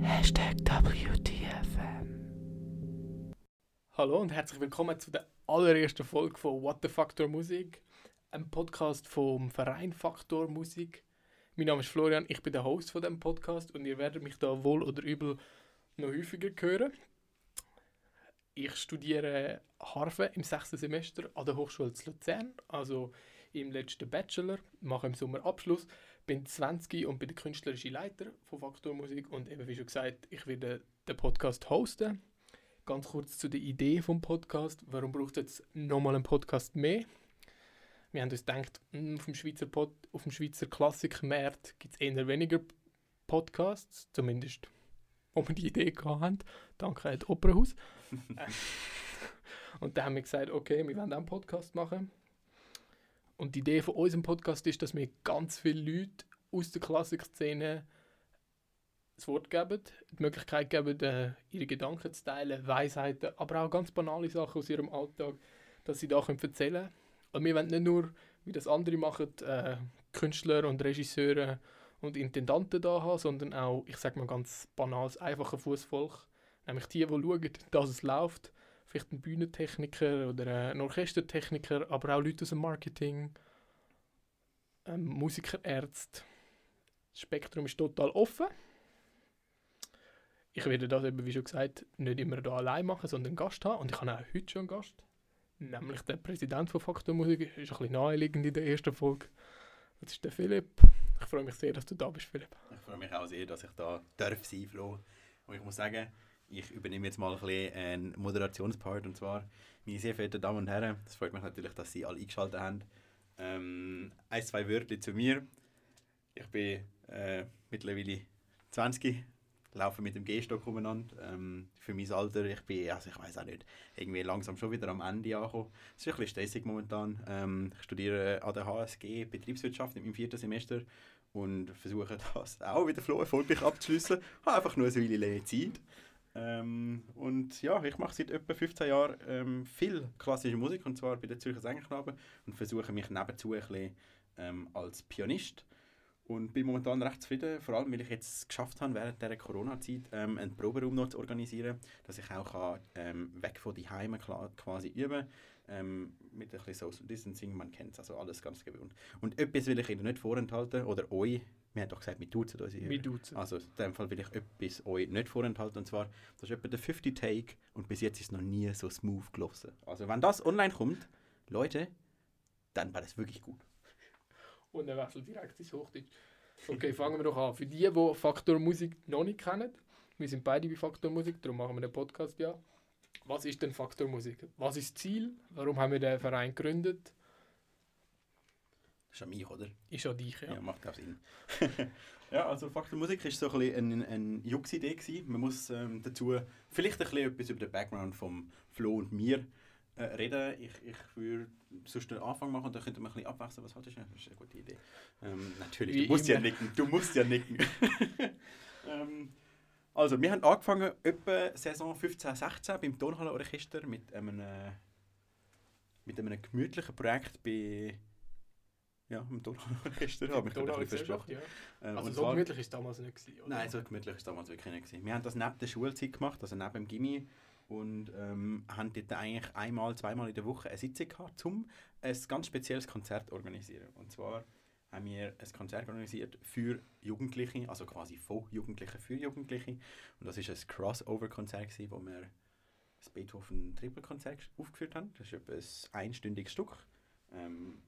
Hashtag WTFM. Hallo und herzlich willkommen zu der allerersten Folge von What the Factor Musik, einem Podcast vom Verein Faktor Musik. Mein Name ist Florian, ich bin der Host von dem Podcast und ihr werdet mich da wohl oder übel noch häufiger hören. Ich studiere Harfe im sechsten Semester an der Hochschule zu Luzern, also im letzten Bachelor, mache im Sommer Abschluss, bin 20 und bin der künstlerische Leiter von Faktor Musik und eben wie schon gesagt, ich werde den Podcast hosten. Ganz kurz zu der Idee vom Podcast. Warum braucht es jetzt nochmal einen Podcast mehr? Wir haben uns gedacht, hm, auf dem Schweizer, Pod, auf dem Schweizer Klassikmarkt gibt es eher weniger Podcasts, zumindest wo wir die Idee haben. Danke an das Opernhaus. und dann haben wir gesagt, okay, wir wollen auch einen Podcast machen. Und die Idee von unserem Podcast ist, dass wir ganz viele Leute aus der Klassikszene das Wort geben, die Möglichkeit geben, äh, ihre Gedanken zu teilen, Weisheiten, aber auch ganz banale Sachen aus ihrem Alltag, dass sie da können erzählen können. Und wir wollen nicht nur, wie das andere machen, äh, Künstler und Regisseure und Intendanten da haben, sondern auch, ich sage mal ganz banal, das einfache Fußvolk. Nämlich die, die schauen, dass es läuft. Vielleicht ein Bühnentechniker oder ein Orchestertechniker, aber auch Leute aus dem Marketing, ähm, Musiker, Ärzte. Das Spektrum ist total offen. Ich werde das eben, wie schon gesagt, nicht immer hier allein machen, sondern einen Gast haben. Und ich habe auch heute schon einen Gast. Nämlich der Präsident von Faktor Musik. Ist ein bisschen naheliegend in der ersten Folge. Das ist der Philipp. Ich freue mich sehr, dass du da bist, Philipp. Ich freue mich auch sehr, dass ich da darf sein, Flo. Und ich muss sagen, ich übernehme jetzt mal ein einen Moderationspart. Und zwar, meine sehr verehrten Damen und Herren, es freut mich natürlich, dass Sie alle eingeschaltet haben. Ähm, ein, zwei Wörter zu mir. Ich bin äh, mittlerweile 20, laufe mit dem Gehstock umeinander. Ähm, für mein Alter, ich bin, also ich weiß auch nicht, irgendwie langsam schon wieder am Ende angekommen. Es ist ein bisschen stressig momentan. Ähm, ich studiere an der HSG Betriebswirtschaft im vierten Semester und versuche das auch wieder floh erfolgreich abzuschließen. Habe einfach nur eine Weile Zeit. Ähm, und ja, ich mache seit etwa 15 Jahren ähm, viel klassische Musik, und zwar bei den Zürcher Sängerknaben und versuche mich nebenzu ein bisschen ähm, als Pianist und bin momentan recht zufrieden, vor allem weil ich jetzt es geschafft habe, während der Corona-Zeit ähm, einen Proberaum noch zu organisieren, dass ich auch kann, ähm, weg von die Heime quasi üben ähm, mit ein bisschen Social Distancing, man kennt es, also alles ganz gewohnt. Und etwas will ich Ihnen nicht vorenthalten, oder euch, wir haben doch gesagt, wir duzen uns Wir duzen. Also in dem Fall will ich etwas euch nicht vorenthalten, und zwar, das ist etwa der 50 Take, und bis jetzt ist es noch nie so smooth gelaufen. Also wenn das online kommt, Leute, dann war das wirklich gut. Und dann wechselt direkt ins Hochdeutsch. Okay, fangen wir doch an. Für die, die Faktor Musik noch nicht kennen, wir sind beide bei Faktor Musik, darum machen wir den Podcast ja. Was ist denn Faktor Musik? Was ist das Ziel? Warum haben wir den Verein gegründet? Ist an mich, oder? Ist an dich, ja. Ja, macht auch Sinn. ja, also Faktor Musik war so ein bisschen eine, Jux-Idee. Man muss ähm, dazu vielleicht ein bisschen etwas über den Background von Flo und mir äh, reden. Ich, ich würde sonst den Anfang machen und dann könnte man ein bisschen abwechseln. Was haltest du? Das ist eine gute Idee. Ähm, natürlich, Wie du musst immer. ja nicken. Du musst ja nicken. ähm, also, wir haben angefangen etwa Saison 15-16 beim Tonhallenorchester mit einem, äh, mit einem gemütlichen Projekt bei ja, im mich gerade ein bisschen versprochen. Ja. Ähm, Also so zwar- gemütlich war es damals nicht. Gewesen, oder? Nein, so gemütlich war es damals wirklich nicht. Gewesen. Wir haben das neben der Schulzeit gemacht, also neben dem Gimmi. Und ähm, haben dort eigentlich einmal, zweimal in der Woche eine Sitzung gehabt, um ein ganz spezielles Konzert zu organisieren. Und zwar haben wir ein Konzert organisiert für Jugendliche, also quasi von Jugendlichen für Jugendliche. Und das war ein Crossover-Konzert, wo wir das Beethoven Triple-Konzert aufgeführt haben. Das ist etwa ein einstündiges Stück. Ähm,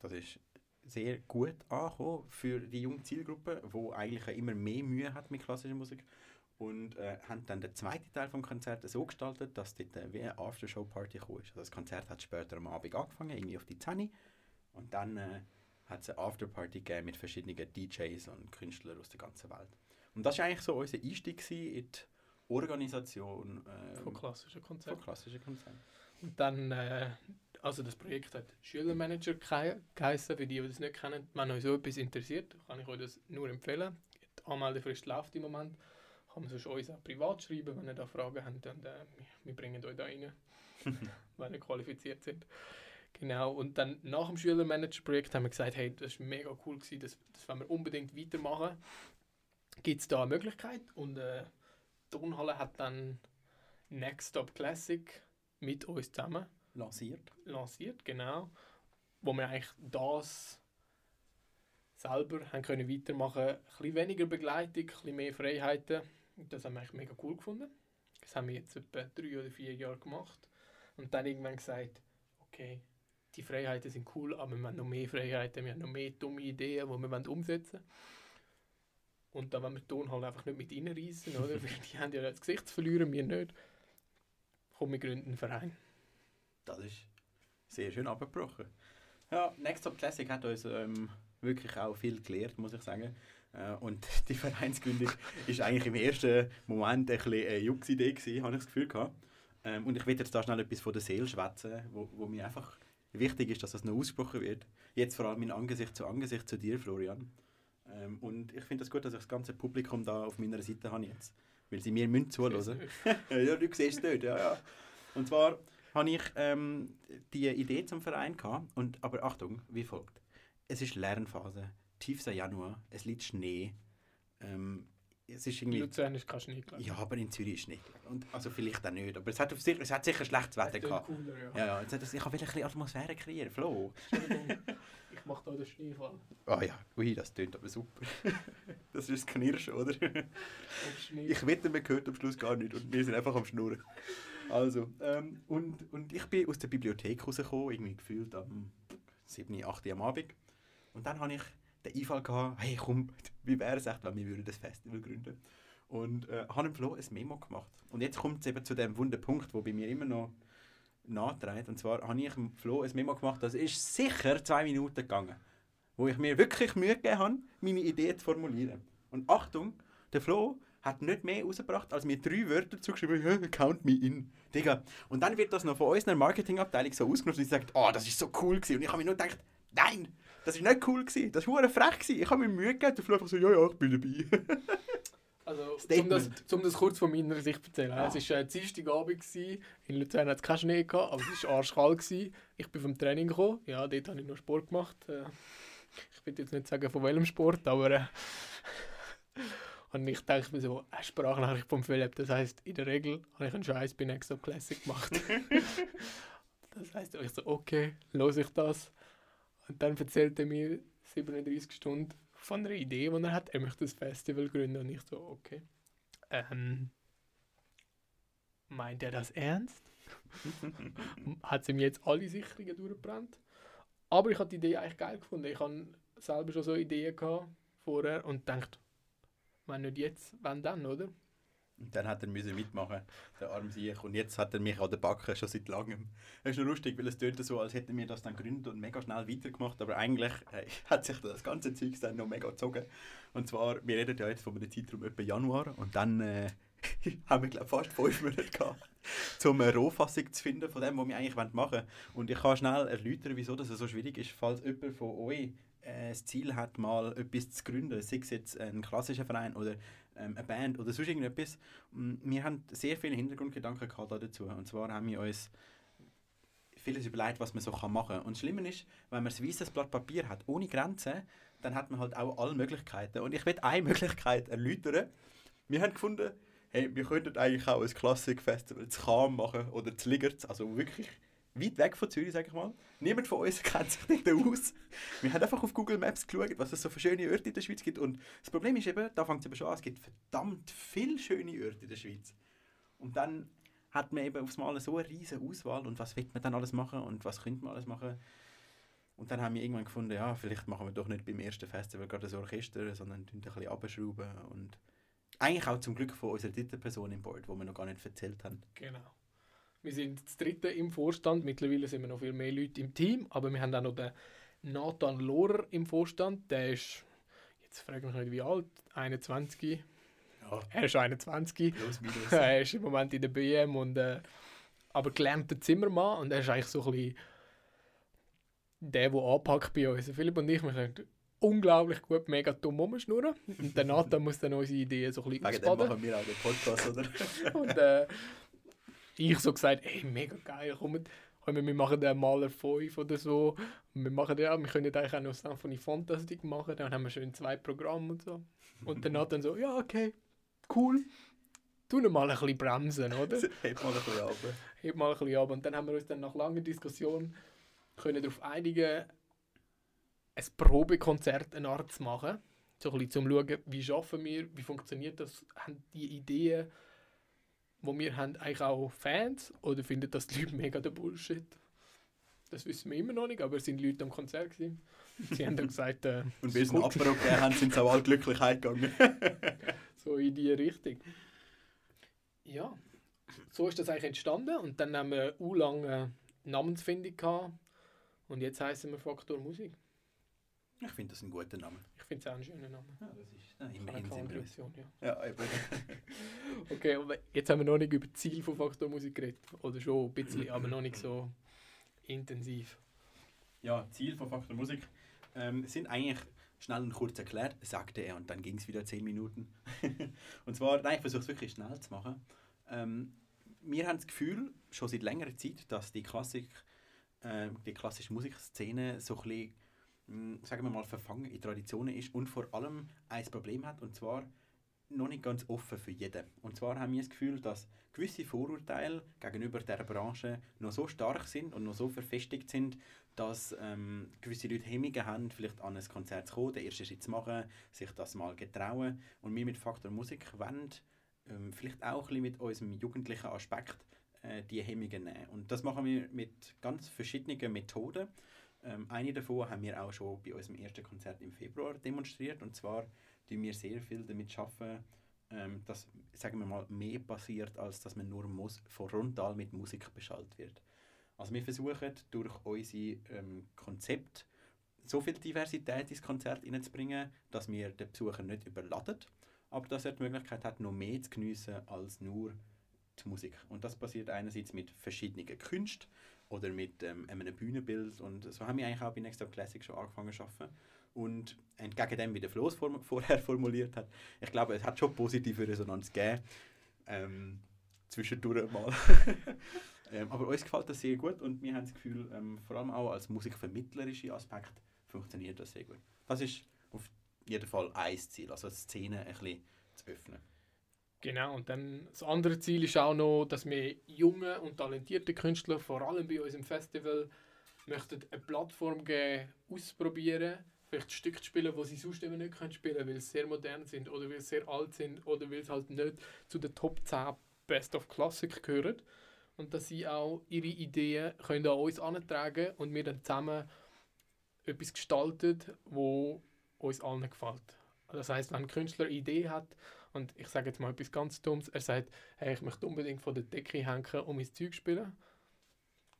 das ist sehr gut angekommen für die junge Zielgruppe, die eigentlich immer mehr Mühe hat mit klassischer Musik. Und äh, haben dann den zweiten Teil des Konzerts so gestaltet, dass dort äh, wie eine Aftershow-Party ist. Also das Konzert hat später am Abend angefangen, irgendwie auf die 10 Uhr. Und dann äh, hat es eine Afterparty gegeben mit verschiedenen DJs und Künstlern aus der ganzen Welt. Und das war eigentlich so unser Einstieg in die Organisation ähm, Von klassischen von Konzerten. klassischen Konzerten. Und dann, äh, also das Projekt hat Schülermanager gehei- geheissen, für die, die das nicht kennen. Wenn euch so etwas interessiert, kann ich euch das nur empfehlen. Die Anmeldefrist läuft im Moment. Kann man sonst uns auch privat schreiben, wenn ihr da Fragen habt. Und, äh, wir- bringen euch da rein, wenn ihr qualifiziert sind. Genau, und dann nach dem Schülermanager-Projekt haben wir gesagt, hey, das war mega cool, gewesen, das, das wollen wir unbedingt weitermachen. Gibt es da eine Möglichkeit? Und äh, Turnhalle hat dann Next Stop Classic mit uns zusammen Lanciert. lanciert, genau. Wo wir eigentlich das selber haben können weitermachen können. Ein bisschen weniger Begleitung, ein bisschen mehr Freiheiten. Das haben wir eigentlich mega cool gefunden. Das haben wir jetzt etwa drei oder vier Jahre gemacht. Und dann irgendwann gesagt, okay, die Freiheiten sind cool, aber wir haben noch mehr Freiheiten, wir haben noch mehr dumme Ideen, die wir umsetzen wollen. Und da wollen wir die Tonhalle einfach nicht mit reinreißen, oder? Weil die haben ja das Gesicht zu verlieren, wir nicht. Komm, wir gründen einen Verein. Das ist sehr schön abgebrochen. Ja, Next Top Classic hat uns ähm, wirklich auch viel gelehrt, muss ich sagen. Äh, und die Vereinsgründung ist eigentlich im ersten Moment ein bisschen eine Jux-Idee gewesen, habe ich das Gefühl gehabt. Ähm, und ich will jetzt da schnell etwas von der Seele schwätzen, wo, wo mir einfach wichtig ist, dass das noch ausgesprochen wird. Jetzt vor allem in Angesicht zu Angesicht zu dir, Florian. Ähm, und ich finde es das gut, dass ich das ganze Publikum da auf meiner Seite habe jetzt. Weil sie mir müssen zuhören. ja, du siehst es dort, ja, ja. Und zwar habe ich ähm, die Idee zum Verein gehabt. Und, aber Achtung, wie folgt. Es ist Lernphase, tiefster Januar, es liegt Schnee. Ähm, es ist In irgendwie... Luzern ist kein Schnee gelegen. Ja, aber in Zürich ist Schnee. Und, also vielleicht auch nicht, aber es hat, auf sich, es hat sicher schlechtes Wetter gehabt. cooler, ja. Ja, ja, jetzt hat es, ich wollte ein bisschen Atmosphäre kreieren, Flo. Ich mache da den Schneefall. Ah ja, ui, das tönt aber super. das ist das Knirschen, oder? Ich wette, man hört am Schluss gar nicht und wir sind einfach am Schnurren. Also, ähm, und, und ich bin aus der Bibliothek rausgekommen, irgendwie gefühlt am 7., 8. am Abend. Und dann hatte ich den Einfall, gehabt, hey komm, wie wäre es echt, wenn wir würden das Festival gründen Und äh, habe dem Flo ein Memo gemacht. Und jetzt kommt es eben zu dem wunden Punkt, wo bei mir immer noch nahträgt. Und zwar habe ich dem Flo ein Memo gemacht, das ist sicher zwei Minuten gegangen. Wo ich mir wirklich Mühe gegeben habe, meine Idee zu formulieren. Und Achtung, der Flo hat nicht mehr rausgebracht, als mir drei Wörter zugeschrieben, «Ja, count me in. Digga. Und dann wird das noch von unserer Marketingabteilung so ausgenutzt und sie sagt, oh, das ist so cool gewesen. Und ich habe mir nur gedacht, nein, das ist nicht cool gewesen. Das war frech gewesen. Ich habe mir Mühe gegeben, Flo einfach so, ja, ja, ich bin dabei. Also, um das, um das kurz von meiner Sicht zu erzählen. Ah. Es war äh, Dienstagabend, gewesen. in Luzern hat es keinen Schnee, gehabt, aber es war arschkalt. gewesen. Ich bin vom Training gekommen, ja, dort habe ich noch Sport gemacht. Äh, ich will jetzt nicht sagen von welchem Sport, aber... Äh, und ich denke mir so, eine Sprachnachricht von Philipp, das heisst, in der Regel habe ich einen Scheiß bei Next Up Classic gemacht. das heisst, ich so, okay, los ich das. Und dann erzählt er mir 37 Stunden von einer Idee, die er hat. Er möchte ein Festival gründen und ich so, okay. Ähm, meint er das ernst? hat sie mir jetzt alle Sicherungen durchgebrannt? Aber ich habe die Idee eigentlich geil gefunden. Ich habe selber schon so Ideen gehabt vorher und dachte, wenn nicht jetzt, wann dann, oder? Und dann hat er müssen mitmachen, der arme Sieg. Und jetzt hat er mich an der Backe schon seit langem. Das ist nur lustig, weil es tönt so, als hätten wir das dann gegründet und mega schnell weitergemacht. Aber eigentlich äh, hat sich das ganze Zeug dann noch mega gezogen. Und zwar, wir reden ja jetzt von einem Zeitraum etwa Januar. Und dann äh, haben wir, glaube fast fünf Monate gehabt, um eine Rohfassung zu finden von dem, was wir eigentlich machen wollen. Und ich kann schnell erläutern, wieso das so schwierig ist, falls jemand von euch äh, das Ziel hat, mal etwas zu gründen, sei es jetzt ein klassischer Verein oder ähm, eine Band oder sonst irgendetwas. Mm, Wir haben sehr viele Hintergrundgedanken gehabt dazu. Und zwar haben wir uns vieles überlegt, was man so machen kann. Und das Schlimme ist, wenn man ein weißes Blatt Papier hat, ohne Grenzen, dann hat man halt auch alle Möglichkeiten. Und ich will eine Möglichkeit erläutern. Wir haben gefunden, hey, wir könnten eigentlich auch ein Klassikfestival zu Cham machen oder zu Ligerz, also wirklich weit weg von Zürich, sag ich mal. Niemand von uns kennt sich dort aus. Wir haben einfach auf Google Maps geschaut, was es so für schöne Orte in der Schweiz gibt. Und das Problem ist eben, da fängt es eben schon an, es gibt verdammt viele schöne Orte in der Schweiz. Und dann hat man eben aufs Mal so eine riesige Auswahl und was will man dann alles machen und was könnte man alles machen. Und dann haben wir irgendwann gefunden, ja, vielleicht machen wir doch nicht beim ersten Festival gerade so Orchester, sondern ein bisschen abschrauben und eigentlich auch zum Glück von unserer dritten Person im Board, wo wir noch gar nicht erzählt haben. Genau. Wir sind das dritte im Vorstand. Mittlerweile sind wir noch viel mehr Leute im Team. Aber wir haben auch noch den Nathan Lohrer im Vorstand. Der ist, jetzt frage ich mich nicht wie alt, 21. Ja, Er ist 21. plus minus. er ist im Moment in der BM und äh, aber gelernter Zimmermann und er ist eigentlich so ein bisschen der, der anpackt bei uns. Philipp und ich, wir können unglaublich gut mega dumm rumschnurren und der Nathan muss dann unsere Ideen so ein bisschen Wegen dem ausbaden. machen wir auch den Podcast, oder? Und äh, ich so gesagt, ey, mega geil, kommt, Und wir machen dann Maler 5 oder so. Und wir machen ja, wir können eigentlich auch noch Symphony Fantastic machen. Dann haben wir schön zwei Programme und so. Und dann hat dann so, ja, okay, cool. Tu mal ein bisschen bremsen, oder? Hebt mal ein bisschen ab. Heb mal ein bisschen ab. Und dann haben wir uns dann nach langer Diskussion können darauf einigen, ein Probekonzert eine Art zu machen. So ein bisschen zum schauen, wie schaffen wir, wie funktioniert das, haben die Ideen, die wir haben, eigentlich auch Fans oder finden das die Leute mega der Bullshit? Das wissen wir immer noch nicht, aber es sind Leute am Konzert gewesen. Sie haben dann gesagt, äh, Und einen gut. Apero gegeben haben, sind sie auch alle glücklich heimgegangen. so in die Richtung. Ja, so ist das eigentlich entstanden und dann haben wir u lange Namensfindung gehabt und jetzt heißen wir Faktor Musik. Ich finde das ein guter Name. Ich finde es auch einen schönen Namen. Ja, das ist ja, Keine immerhin sind wir ja. Ja, eben. Okay, aber jetzt haben wir noch nicht über das Ziel von Faktor Musik geredet. Oder schon ein bisschen, aber noch nicht so intensiv. Ja, Ziel von Faktor Musik ähm, sind eigentlich schnell und kurz erklärt, sagte er, und dann ging es wieder 10 Minuten. und zwar, nein, ich versuche es wirklich schnell zu machen. Ähm, wir haben das Gefühl, schon seit längerer Zeit, dass die, Klassik, äh, die klassische Musikszene so ein bisschen, mh, sagen wir mal, verfangen in Traditionen ist und vor allem ein Problem hat, und zwar noch nicht ganz offen für jeden. Und zwar haben wir das Gefühl, dass gewisse Vorurteile gegenüber der Branche noch so stark sind und noch so verfestigt sind, dass ähm, gewisse Leute Hemmungen haben, vielleicht an ein Konzert zu kommen, den ersten Schritt zu machen, sich das mal getrauen. Und wir mit Faktor Musik wollen ähm, vielleicht auch ein bisschen mit unserem jugendlichen Aspekt äh, die Hemmungen nehmen. Und das machen wir mit ganz verschiedenen Methoden. Ähm, eine davon haben wir auch schon bei unserem ersten Konzert im Februar demonstriert. Und zwar tun wir sehr viel damit schaffen, ähm, dass, sagen wir mal, mehr passiert, als dass man nur muss, frontal mit Musik beschallt wird. Also wir versuchen durch unsere ähm, Konzept so viel Diversität ins Konzert hineinzubringen, dass wir den Besucher nicht überladen, aber dass er die Möglichkeit hat, noch mehr zu geniessen als nur die Musik. Und das passiert einerseits mit verschiedenen Künsten oder mit ähm, einem Bühnenbild und so haben wir eigentlich auch bei Next Up Classic schon angefangen zu arbeiten. Und entgegen dem, wie der Flo es form vorher formuliert hat, ich glaube, es hat schon positive Resonanz gegeben. Ähm, zwischendurch mal. ähm, aber uns gefällt das sehr gut und wir haben das Gefühl, ähm, vor allem auch als musikvermittlerischer Aspekt funktioniert das sehr gut. Das ist auf jeden Fall ein Ziel, also Szene ein bisschen zu öffnen. Genau, und dann das andere Ziel ist auch noch, dass wir junge und talentierte Künstler, vor allem bei unserem Festival, möchten eine Plattform geben, ausprobieren, vielleicht Stücke spielen, die sie sonst eben nicht können spielen können, weil sie sehr modern sind oder weil sie sehr alt sind oder weil sie halt nicht zu den Top 10 Best of Classic gehören. Und dass sie auch ihre Ideen können an uns antragen und wir dann zusammen etwas gestalten, wo uns allen gefällt. Das heißt, wenn ein Künstler eine Idee hat und ich sage jetzt mal etwas ganz Dummes, er sagt, hey, ich möchte unbedingt von der Decke hängen und mein Zeug spielen,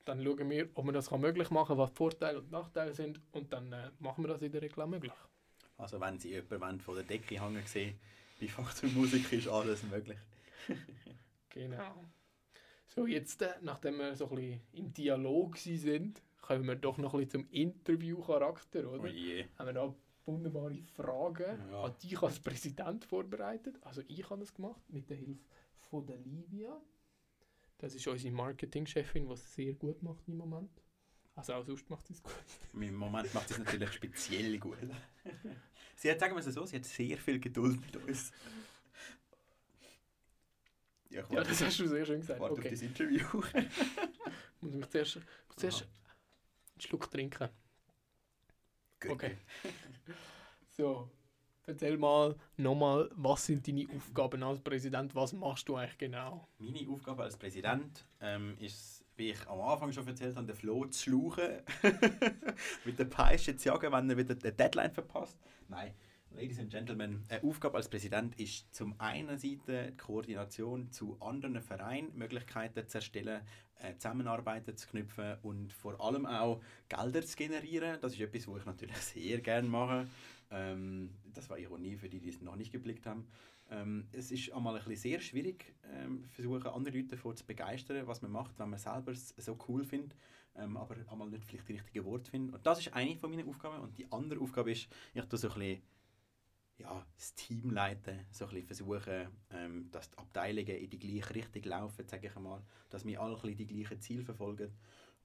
dann schauen wir, ob man das möglich machen kann, was Vorteile und Nachteile sind und dann äh, machen wir das in der Regel auch möglich. Also wenn Sie jemanden von der Decke hängen sehen, bei Faktor Musik ist alles möglich. Genau. So, jetzt, äh, nachdem wir so ein bisschen im Dialog sind, kommen wir doch noch ein bisschen zum Interviewcharakter, oder? Oh je. Haben wir da wunderbare Fragen Ja. an dich als Präsident vorbereitet. Also ich habe das gemacht mit der Hilfe von der Livia. Das ist unsere Marketingchefin, die es sehr gut macht im Moment. Also auch sonst macht sie es gut. Im Moment macht sie es natürlich speziell gut. sie hat, sagen wir es so, sie hat sehr viel Geduld mit uns. Ja, Ja, das hast du sehr schön gesagt. warte auf Okay, das Interview. muss ich zuerst, muss zuerst einen Schluck trinken. Gut. Okay. So, erzähl mal nochmal, was sind deine Aufgaben als Präsident? Was machst du eigentlich genau? Meine Aufgabe als Präsident ähm, ist, wie ich am Anfang schon erzählt habe, den Flo zu schlauchen. mit der Peitsche zu jagen, wenn er wieder die Deadline verpasst. Nein, Ladies and Gentlemen, eine Aufgabe als Präsident ist zum einen Seite die Koordination zu anderen Vereinen, Möglichkeiten zu erstellen, äh, Zusammenarbeiten zu knüpfen und vor allem auch Gelder zu generieren. Das ist etwas, was ich natürlich sehr gerne mache. Ähm, das war Ironie für die, die es noch nicht geblickt haben. Ähm, es ist einmal ein bisschen sehr schwierig, ähm, versuchen andere Leute davon zu begeistern, was man macht, wenn man selber es so cool findet, ähm, aber einmal nicht vielleicht die richtigen Worte findet. Und das ist eine von meinen Aufgaben. Und die andere Aufgabe ist, ich tue so ein bisschen ja, das Team leiten, so ein bisschen versuchen, ähm, dass die Abteilungen in die gleiche Richtung laufen, sage ich einmal, dass wir alle ein bisschen die gleichen Ziele verfolgen.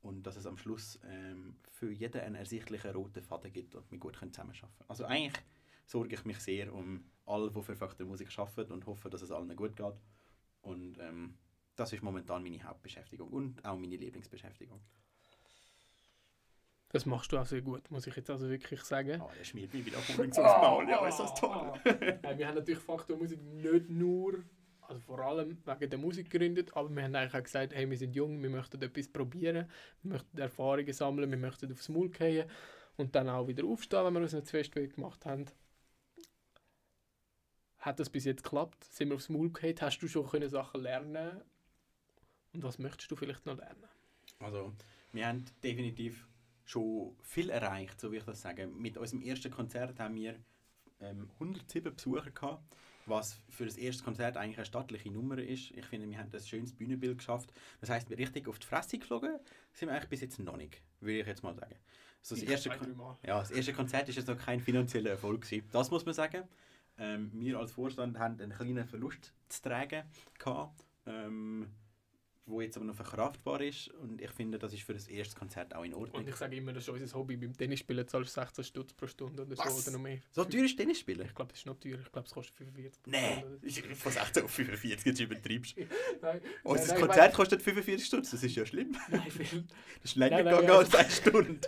und dass es am Schluss ähm, für jeden einen ersichtlichen roten Faden gibt und wir gut zusammenarbeiten können. Also eigentlich sorge ich mich sehr um alle, die für Faktor Musik arbeiten und hoffe, dass es allen gut geht. Und ähm, das ist momentan meine Hauptbeschäftigung und auch meine Lieblingsbeschäftigung. Das machst du auch sehr gut, muss ich jetzt also wirklich sagen. Ah, der schmiert mich wieder Honig aufs Maul. Ja, ist das toll. Nein, wir haben natürlich Faktor Musik nicht nur, also vor allem wegen der Musik gegründet, aber wir haben eigentlich auch gesagt, hey, wir sind jung, wir möchten etwas probieren, wir möchten Erfahrungen sammeln, wir möchten aufs Maul gehen und dann auch wieder aufstehen, wenn wir uns nicht zu fest gemacht haben. Hat das bis jetzt geklappt? Sind wir aufs Maul gehabt? Hast du schon können Sachen lernen Und was möchtest du vielleicht noch lernen? Also, wir haben definitiv schon viel erreicht, so wie ich das sage. Mit unserem ersten Konzert haben wir ähm, 107 Besucher gehabt, was für das erste Konzert eigentlich eine stattliche Nummer ist. Ich finde, wir haben ein schönes Bühnenbild geschafft. Das heißt, wir richtig auf die Fresse geflogen sind wir eigentlich bis jetzt noch nicht, würde ich jetzt mal sagen. Also das, erste ja, das erste Konzert ist jetzt noch kein finanzieller Erfolg gewesen. Das muss man sagen. Ähm, wir als Vorstand haben einen kleinen Verlust zu tragen gehabt. Ähm, wo jetzt aber noch verkraftbar ist. Und ich finde, das ist für das erste Konzert auch in Ordnung. Und ich sage immer, das ist unser Hobby. Beim Tennisspielen zahlst du 16 Stutz pro Stunde oder Was? so oder noch mehr. So teuer ist Tennisspielen? Ich glaube, das ist noch teuer. Ich glaube, es kostet 45 pro Nein, Stunde. von 16 auf 45, jetzt übertreibst du. Nein, Unser nein, ich Konzert meine- kostet 45 Stutz, das ist ja schlimm. Nein, viel. Das ist länger Nein, nein, gegangen ja. als eine Stunde.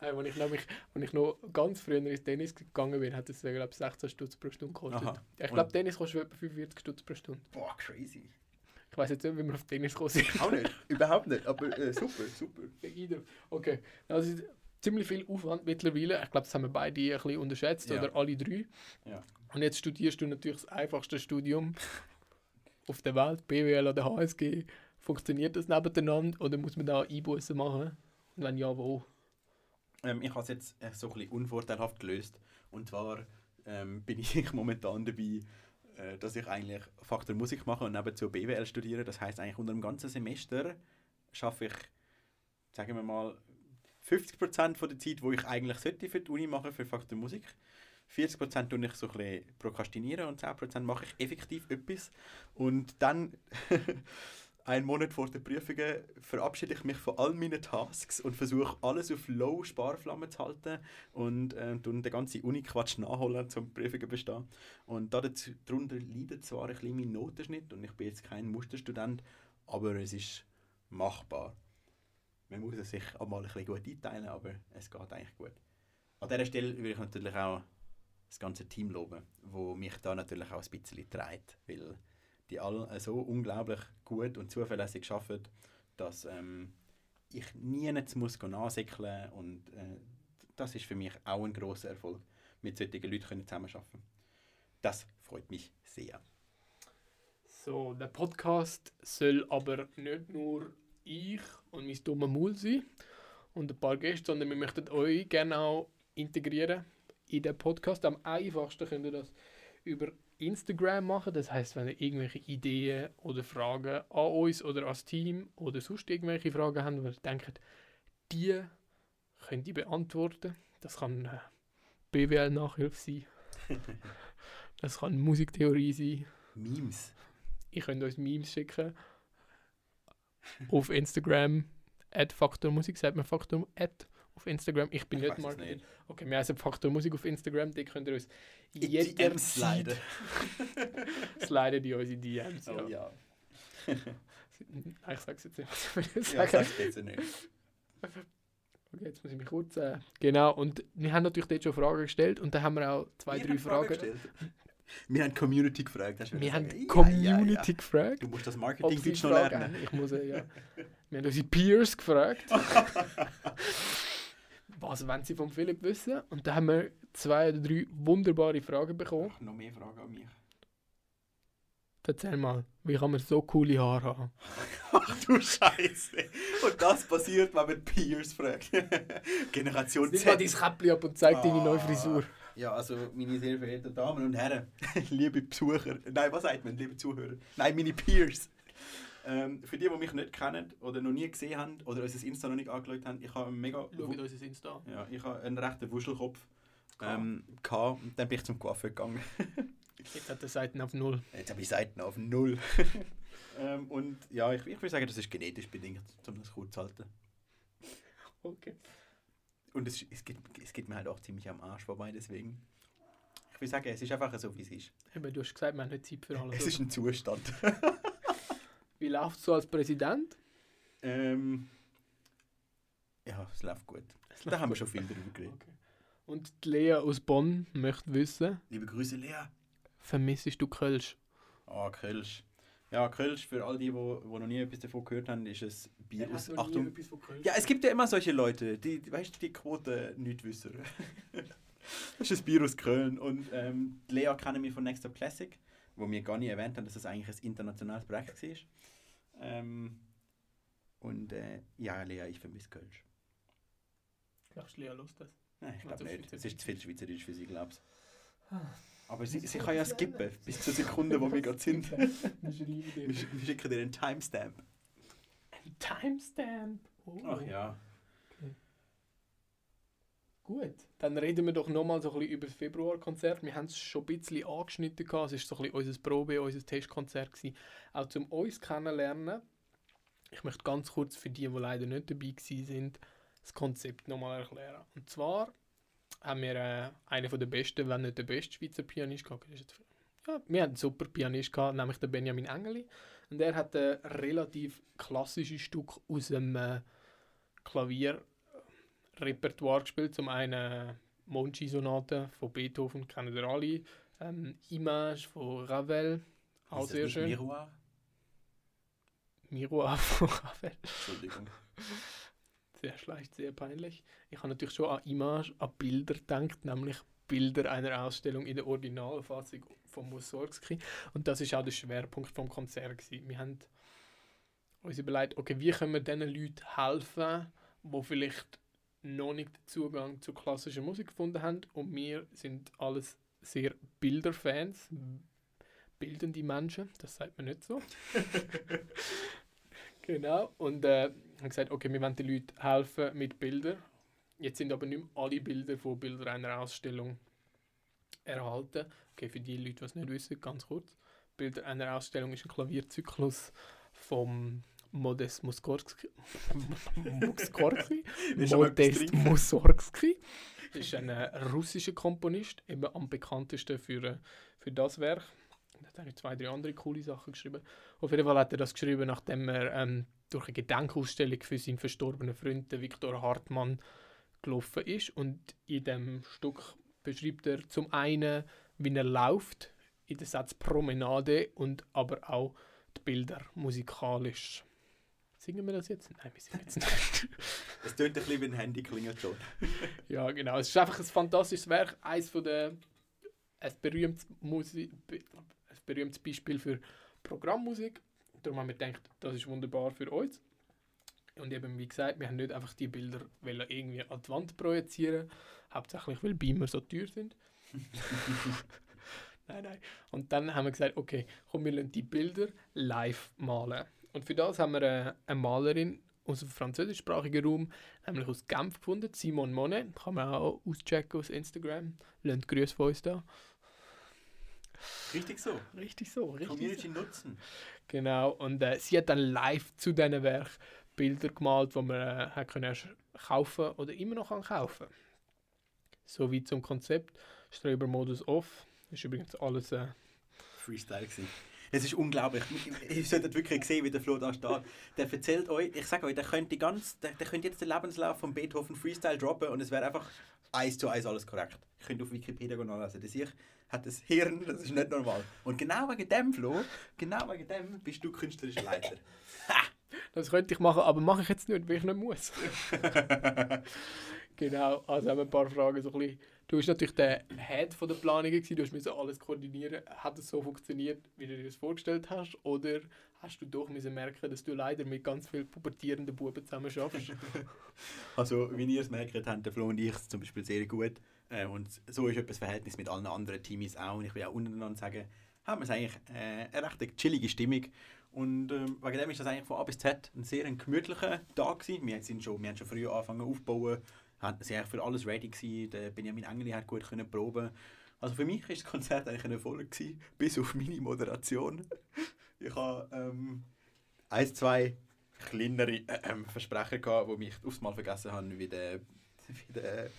Nein, als ich, nämlich, als ich noch ganz früher ins Tennis gegangen bin, hat es glaube ich 16 Stutz pro Stunde gekostet. Aha. Ich glaube, Tennis kostet etwa 45 Stutz pro Stunde. Boah, crazy. Ich weiß jetzt nicht, wie wir auf Tennis gekommen sind. Auch nicht, überhaupt nicht, aber äh, super, super. Okay, das ist ziemlich viel Aufwand mittlerweile. Ich glaube, das haben wir beide ein bisschen unterschätzt, Ja. oder alle drei. Ja. Und jetzt studierst du natürlich das einfachste Studium auf der Welt, BWL oder HSG. Funktioniert das nebeneinander oder muss man da Einbußen machen? Und wenn ja, wo? Ähm, ich habe es jetzt äh, so ein bisschen unvorteilhaft gelöst. Und zwar ähm, bin ich momentan dabei, dass ich eigentlich Faktor Musik mache und nebenzu BWL studiere. Das heißt eigentlich unter dem ganzen Semester schaffe ich, sagen wir mal, 50% von der Zeit, wo ich eigentlich sollte für die Uni machen, für Faktor Musik. 40% tue ich so ein bisschen prokrastinieren und 10% mache ich effektiv etwas. Und dann, einen Monat vor den Prüfungen, verabschiede ich mich von all meinen Tasks und versuche alles auf Low Sparflamme zu halten und äh, den ganzen Uni-Quatsch nachholen, um Prüfungen bestehen. Und darunter leidet zwar ein bisschen mein Notenschnitt und ich bin jetzt kein Musterstudent, aber es ist machbar. Man muss es sich auch mal ein bisschen gut einteilen, aber es geht eigentlich gut. An dieser Stelle will ich natürlich auch das ganze Team loben, wo mich da natürlich auch ein bisschen trägt, weil die alle so unglaublich gut und zuverlässig arbeiten, dass ähm, ich nie muss nachsäckeln und äh, das ist für mich auch ein großer Erfolg, mit solchen Leuten zusammenarbeiten. Das freut mich sehr. So, der Podcast soll aber nicht nur ich und mein dummer Maul sein und ein paar Gäste, sondern wir möchten euch gerne auch integrieren in den Podcast. Am einfachsten könnt ihr das über Instagram machen. Das heißt, wenn ihr irgendwelche Ideen oder Fragen an uns oder ans Team oder sonst irgendwelche Fragen habt, wo ihr denkt, die könnt ihr beantworten. Das kann äh, BWL-Nachhilfe sein. das kann Musiktheorie sein. Memes. Ihr könnt uns Memes schicken. Auf Instagram. At Faktor Musik. Sagt man Faktor at auf Instagram. Ich bin Ich nicht nicht. Okay, wir heißen Faktor Musik auf Instagram. Die könnt ihr uns In jederzeit DMs sliden. sliden die unsere DMs. Oh Ja. ich sage es jetzt nicht. was ich Ja, sag's besser nicht. Okay, jetzt muss ich mich kurz. Äh, genau, und wir haben natürlich dort schon Fragen gestellt und da haben wir auch zwei, Wir drei Fragen. gestellt. Wir haben Community gefragt. hast du wir haben sagen. die Ja, Community ja, ja. gefragt. Du musst das ob Marketing sie Deutsch noch lernen. haben. Ich muss, äh, ja. Wir haben unsere Peers gefragt. was wollen sie von Philipp wissen? Und da haben wir zwei oder drei wunderbare Fragen bekommen. Ach, noch mehr Fragen an mich. Erzähl mal, wie kann man so coole Haare haben? Ach du Scheiße. Und das passiert, wenn man Peers fragt. Generation Nimm mal Z. dein Käppli ab und zeig deine neue Ah. Frisur. Ja, also meine sehr verehrten Damen und Herren, liebe Besucher, nein, was sagt man, liebe Zuhörer? Nein, meine Peers. Ähm, für die, die mich nicht kennen oder noch nie gesehen haben oder unser Insta noch nicht angeschaut haben, ich habe einen mega... Schaut unser Insta. Ja, ich habe einen rechten Wuschelkopf. Ähm, gehabt. und dann bin ich zum Coiffeur gegangen. Jetzt hat er Seiten auf Null. Jetzt habe ich Seiten auf null. ähm, und ja, ich, ich würde sagen, das ist genetisch bedingt, um das kurz zu halten. Okay. Und es, es, geht, es geht mir halt auch ziemlich am Arsch vorbei, deswegen. Ich würde sagen, es ist einfach so, wie es ist. Eben, du hast gesagt, wir haben nicht Zeit für alles. Es ist ein Zustand. Wie läuft es so als Präsident? ähm, ja, es läuft gut. Es Da läuft haben wir schon viel darüber geredet. Okay. Und die Lea aus Bonn möchte wissen, Liebe Grüße, Lea. vermissest du Kölsch? Ah, Kölsch. Ja, Kölsch, für all die, die noch nie etwas davon gehört haben, ist es Bier aus. Achtung. Ja, es gibt ja immer solche Leute, die, die weißt du, die Quote nicht wissen. das ist ein Bier aus Köln. Und ähm, die Lea kennen wir von Next Up Classic, wo wir gar nicht erwähnt haben, dass das eigentlich ein internationales Projekt war. Ähm, und äh, ja, Lea, ich vermisse Kölsch. Glaubst du, Lea lust das? Nein, ich glaube nicht. Es ist zu viel Schweizerisch für sie, glaubst Ah. Aber sie, sie kann ja skippen, bis zur Sekunde, wo wir gerade sind. Wir schicken dir einen Timestamp. Ein Timestamp. Oh. Ach ja. Gut, dann reden wir doch nochmal so ein bisschen über das Februarkonzert. Wir haben es schon ein bisschen angeschnitten. Gehabt. Es war so ein bisschen unser Probe-, unser Testkonzert. Gewesen. Auch zum uns kennenlernen. Ich möchte ganz kurz für die, die leider nicht dabei sind, das Konzept nochmal erklären. Und zwar haben wir äh, einen der besten, wenn nicht der beste Schweizer Pianist gehabt. Ja, wir hatten einen super Pianist gehabt, nämlich den Benjamin Engeli. Und er hat ein relativ klassisches Stück aus dem äh, Klavier Repertoire gespielt. Zum einen Monchi-Sonate von Beethoven, kennen ihr alle. Ähm, Image von Ravel, auch Ist sehr schön. Miroir? Miroir von Ravel. Entschuldigung. Sehr schlecht, sehr peinlich. Ich habe natürlich schon an Image, an Bilder gedacht, nämlich Bilder einer Ausstellung in der Originalfassung von Mussorgsky. Und das ist auch der Schwerpunkt vom Konzert. Gewesen. Wir haben uns überlegt, okay, wie können wir diesen Leuten helfen, die vielleicht noch nicht Zugang zur klassischen Musik gefunden haben. Und wir sind alles sehr Bilderfans, bildende Menschen, das sagt man nicht so. Genau, und äh, haben gesagt, okay, wir wollen den Leuten helfen mit Bildern. Jetzt sind aber nicht mehr alle Bilder von Bildern einer Ausstellung erhalten. Okay, für die Leute, die es nicht wissen, ganz kurz. Bilder einer Ausstellung ist ein Klavierzyklus vom Modest mal etwas Modest. Mussorgsky. Das ist ein äh, russischer Komponist, eben am bekanntesten für, äh, für das Werk. Er hat eigentlich zwei, drei andere coole Sachen geschrieben. Auf jeden Fall hat er das geschrieben, nachdem er ähm, durch eine Gedenkausstellung für seinen verstorbenen Freund, Viktor Hartmann, gelaufen ist. Und in dem Stück beschreibt er zum einen, wie er läuft, in den Satz Promenade und aber auch die Bilder musikalisch. Singen wir das jetzt? Nein, wir singen jetzt nicht. Es tönt ein bisschen wie ein Handy-Klingelton. Ja, genau. Es ist einfach ein fantastisches Werk. Eines von der ein berühmtes, Musi ein berühmtes Beispiel für Programmmusik. Darum haben wir gedacht, das ist wunderbar für uns. Und eben, wie gesagt, wir haben nicht einfach die Bilder irgendwie an die Wand projizieren. Hauptsächlich, weil Beamer so teuer sind. nein, nein. Und dann haben wir gesagt, okay, komm, wir lassen die Bilder live malen. Und für das haben wir äh, eine Malerin aus dem französischsprachigen Raum, nämlich aus Genf gefunden, Simon Monet. Kann man auch auschecken aus Instagram. Lasst Grüße von uns da. Richtig so. Richtig so, richtig so. Community nutzen. Genau, und äh, sie hat dann live zu diesen Werk Bilder gemalt, die man äh, hat können erst kaufen oder immer noch kann kaufen So wie zum Konzept. Strebermodus off. Das ist übrigens alles. Äh, Freestyle gewesen. Es ist unglaublich. Ihr solltet wirklich sehen, wie der Flo da steht. Der erzählt euch, ich sage euch, der könnte, ganz, der, der könnte jetzt den Lebenslauf von Beethoven Freestyle droppen und es wäre einfach eins zu eins alles korrekt. Ich könnte auf Wikipedia nachlesen. Das ich hat das Hirn, das ist nicht normal. Und genau wegen dem, Flo, genau wegen dem bist du künstlerischer Leiter. das könnte ich machen, aber mache ich jetzt nicht, weil ich nicht muss. genau, also haben wir ein paar Fragen. So ein bisschen. Du bist natürlich der Head von der Planung, gewesen, du müssen alles koordinieren. Hat es so funktioniert, wie du dir das vorgestellt hast? Oder hast du doch müssen merken, dass du leider mit ganz vielen pubertierenden Buben zusammen schaffst? Also, wie ihr es merkt, haben der Flo und ich es zum Beispiel sehr gut. Äh, und so ist etwas Verhältnis mit allen anderen Teams auch. Und ich will auch untereinander sagen, haben wir es eigentlich äh, eine recht chillige Stimmung. Und ähm, wegen dem ist das eigentlich von A bis Z ein sehr ein gemütlicher Tag gewesen. Wir, sind schon, wir haben schon früh angefangen aufzubauen. Haben- sind eigentlich für alles ready gewesen. Der Benjamin Engeli hat gut können proben. Also für mich ist das Konzert eigentlich ein Erfolg gewesen, bis auf meine Moderation. Ich habe ähm, ein, zwei kleinere äh, ähm, Versprecher gehabt, die mich aufs Mal vergessen haben, wie der, wie der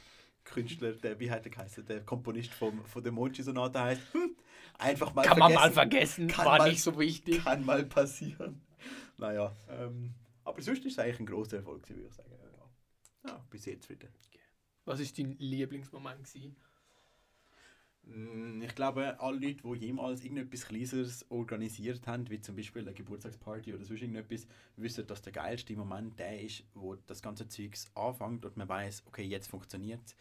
Künstler, der, wie hat er geheißen, der Komponist vom, von der Monchi-Sonate heißt. Hm, einfach mal Kann man mal vergessen, Kann war mal- nicht so wichtig. Kann mal passieren. Naja, ähm, aber sonst ist es eigentlich ein großer Erfolg, würde ich sagen. Ja, bis jetzt wieder. Was war dein Lieblingsmoment? Gewesen? Mm, Ich glaube, alle Leute, die jemals irgendetwas Kleines organisiert haben, wie zum Beispiel eine Geburtstagsparty oder sonst irgendetwas, wissen, dass der geilste Moment der ist, wo das ganze Zeugs anfängt und man weiß, okay, jetzt funktioniert es.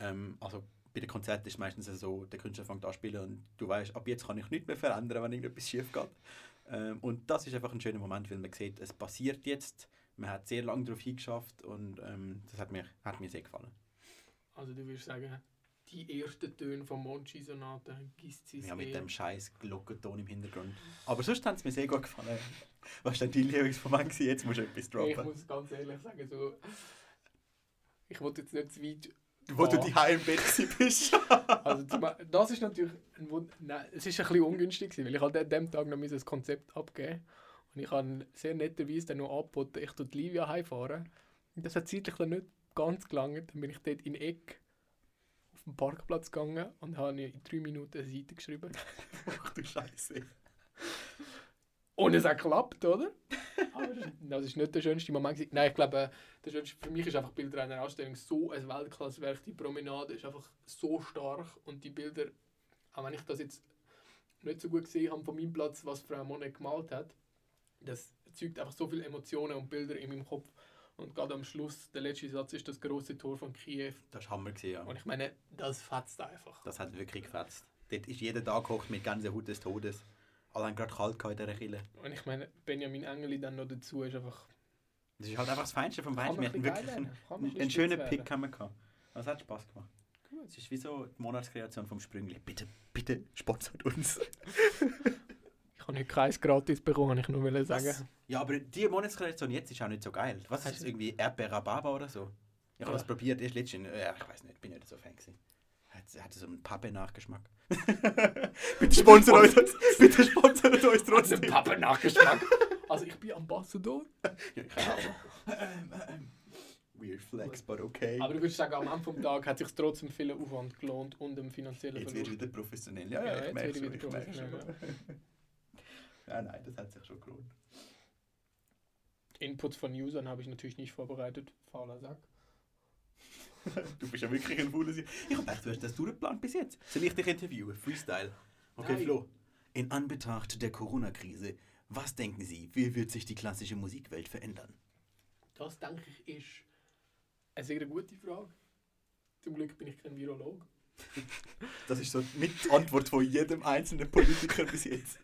Ähm, also bei den Konzerten ist es meistens so, der Künstler fängt an zu spielen und du weißt, ab jetzt kann ich nichts mehr verändern, wenn irgendetwas schief geht. Ähm, und das ist einfach ein schöner Moment, weil man sieht, es passiert jetzt, man hat sehr lange darauf hingeschafft und ähm, das hat mir, hat mir sehr gefallen. Also du würdest sagen, die ersten Töne von Monchi-Sonate gießt sie Ja, mit dem scheiß Glockenton im Hintergrund. Aber sonst hat es mir sehr gut gefallen. Was war denn dein Lieblingsmoment? Jetzt musst du etwas Ich droppen. muss ganz ehrlich sagen, so, ich wollte jetzt nicht zu weit. Wo du Ah. die im Bett bist. Also zum, das ist natürlich ein Wund Nein, es ist ein bisschen ungünstig weil ich halt an dem Tag noch ein Konzept abgeben und ich habe sehr netterweise dann noch angeboten, ich die Livia heimfahren. Und das hat zeitlich dann nicht ganz gelangt. Dann bin ich dort in Eck auf den Parkplatz gegangen und habe in drei Minuten eine Seite geschrieben. Ach du Scheiße. Und es hat geklappt, oder? Aber das- ist nicht der schönste Moment. Nein, ich glaube, der schönste, für mich ist einfach Bilder einer Ausstellung so ein Weltklasse-Werk. Die Promenade ist einfach so stark und die Bilder, auch wenn ich das jetzt nicht so gut gesehen habe von meinem Platz, was Frau Monet gemalt hat, das erzeugt einfach so viele Emotionen und Bilder in meinem Kopf. Und gerade am Schluss, der letzte Satz ist das große Tor von Kiew. Das war Hammer. Gewesen, ja. Und ich meine, das fetzt einfach. Das hat wirklich gefetzt. Dort ist jeder Tag gekocht mit Gänsehaut des Todes. Alle haben gerade kalt in dieser Kille. Und ich meine, Benjamin Engeli dann noch dazu ist einfach... Das ist halt einfach das Feinste vom man Wir hatten wirklich einen, ein einen bisschen schönen Pick haben wir gehabt. Das hat Spaß gemacht. Es ist wie so die Monatskreation vom Sprüngli. Bitte, bitte sponsert uns. Ich habe nicht keins gratis bekommen, kann ich nur wollen sagen. Was? Ja, aber die Monatskreation jetzt ist auch nicht so geil. Was ist das irgendwie Erdbeer-Rhabarber oder so? Ich habe Ja. das probiert, erst letztens. Ja, ich weiß nicht, bin nicht so Fan gewesen. Hat, hat so einen Pappe-Nachgeschmack. bitte sponsert uns, bitte sponsert uns trotzdem. Pappe-Nachgeschmack. also ich bin Ambassador. Ja, ich auch. Ähm, ähm, Weird flex, but okay. Aber du würdest sagen, am Ende vom Tag hat sich trotzdem viel Aufwand gelohnt und ein finanzieller Jetzt wird Verlust. wieder professionell. Ja, Ja, ja, ich merke schon, wieder ich merke schon. Ja, nein, das hat sich schon gelohnt. Inputs von Usern habe ich natürlich nicht vorbereitet. Fauler Sack. Du bist ja wirklich ein fauler Ich hab gedacht, du hast das durchgeplant bis jetzt. Soll ich dich interviewen? Freestyle. Okay, Nein. Flo. In Anbetracht der Corona-Krise, was denken Sie, wie wird sich die klassische Musikwelt verändern? Das denke ich ist eine sehr gute Frage. Zum Glück bin ich kein Virologe. Das ist so mit Antwort von jedem einzelnen Politiker bis jetzt.